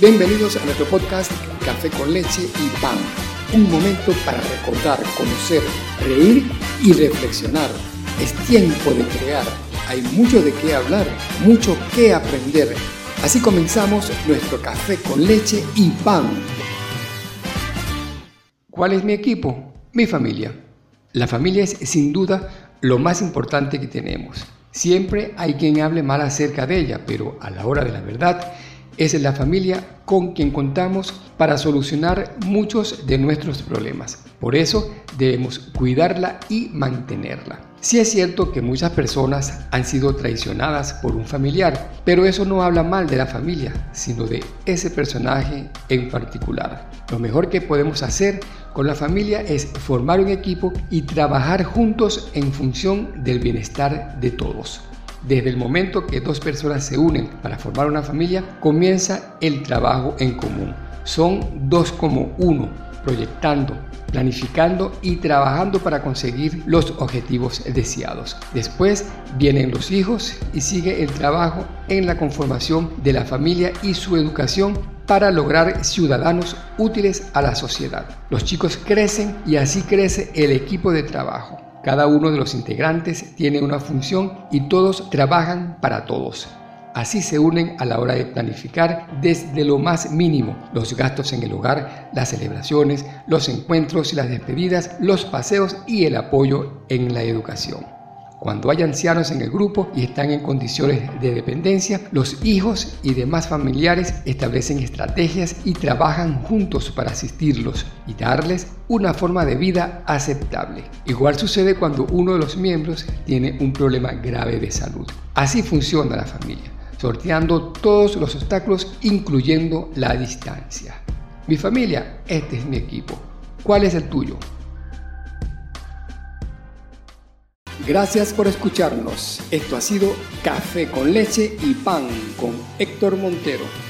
Bienvenidos a nuestro podcast Café con leche y pan. Un momento para recordar, conocer, reír y reflexionar. Es tiempo de crear. Hay mucho de qué hablar, mucho que aprender. Así comenzamos nuestro café con leche y pan. ¿Cuál es mi equipo? Mi familia. La familia es sin duda lo más importante que tenemos. Siempre hay quien hable mal acerca de ella, pero a la hora de la verdad, es la familia con quien contamos para solucionar muchos de nuestros problemas. Por eso debemos cuidarla y mantenerla. Sí es cierto que muchas personas han sido traicionadas por un familiar, pero eso no habla mal de la familia, sino de ese personaje en particular. Lo mejor que podemos hacer con la familia es formar un equipo y trabajar juntos en función del bienestar de todos. Desde el momento que dos personas se unen para formar una familia, comienza el trabajo en común. Son dos como uno, proyectando, planificando y trabajando para conseguir los objetivos deseados. Después vienen los hijos y sigue el trabajo en la conformación de la familia y su educación para lograr ciudadanos útiles a la sociedad. Los chicos crecen y así crece el equipo de trabajo. Cada uno de los integrantes tiene una función y todos trabajan para todos. Así se unen a la hora de planificar desde lo más mínimo los gastos en el hogar, las celebraciones, los encuentros y las despedidas, los paseos y el apoyo en la educación. Cuando hay ancianos en el grupo y están en condiciones de dependencia, los hijos y demás familiares establecen estrategias y trabajan juntos para asistirlos y darles una forma de vida aceptable. Igual sucede cuando uno de los miembros tiene un problema grave de salud. Así funciona la familia, sorteando todos los obstáculos, incluyendo la distancia. Mi familia, este es mi equipo. ¿Cuál es el tuyo? Gracias por escucharnos. Esto ha sido Café con leche y pan con Héctor Montero.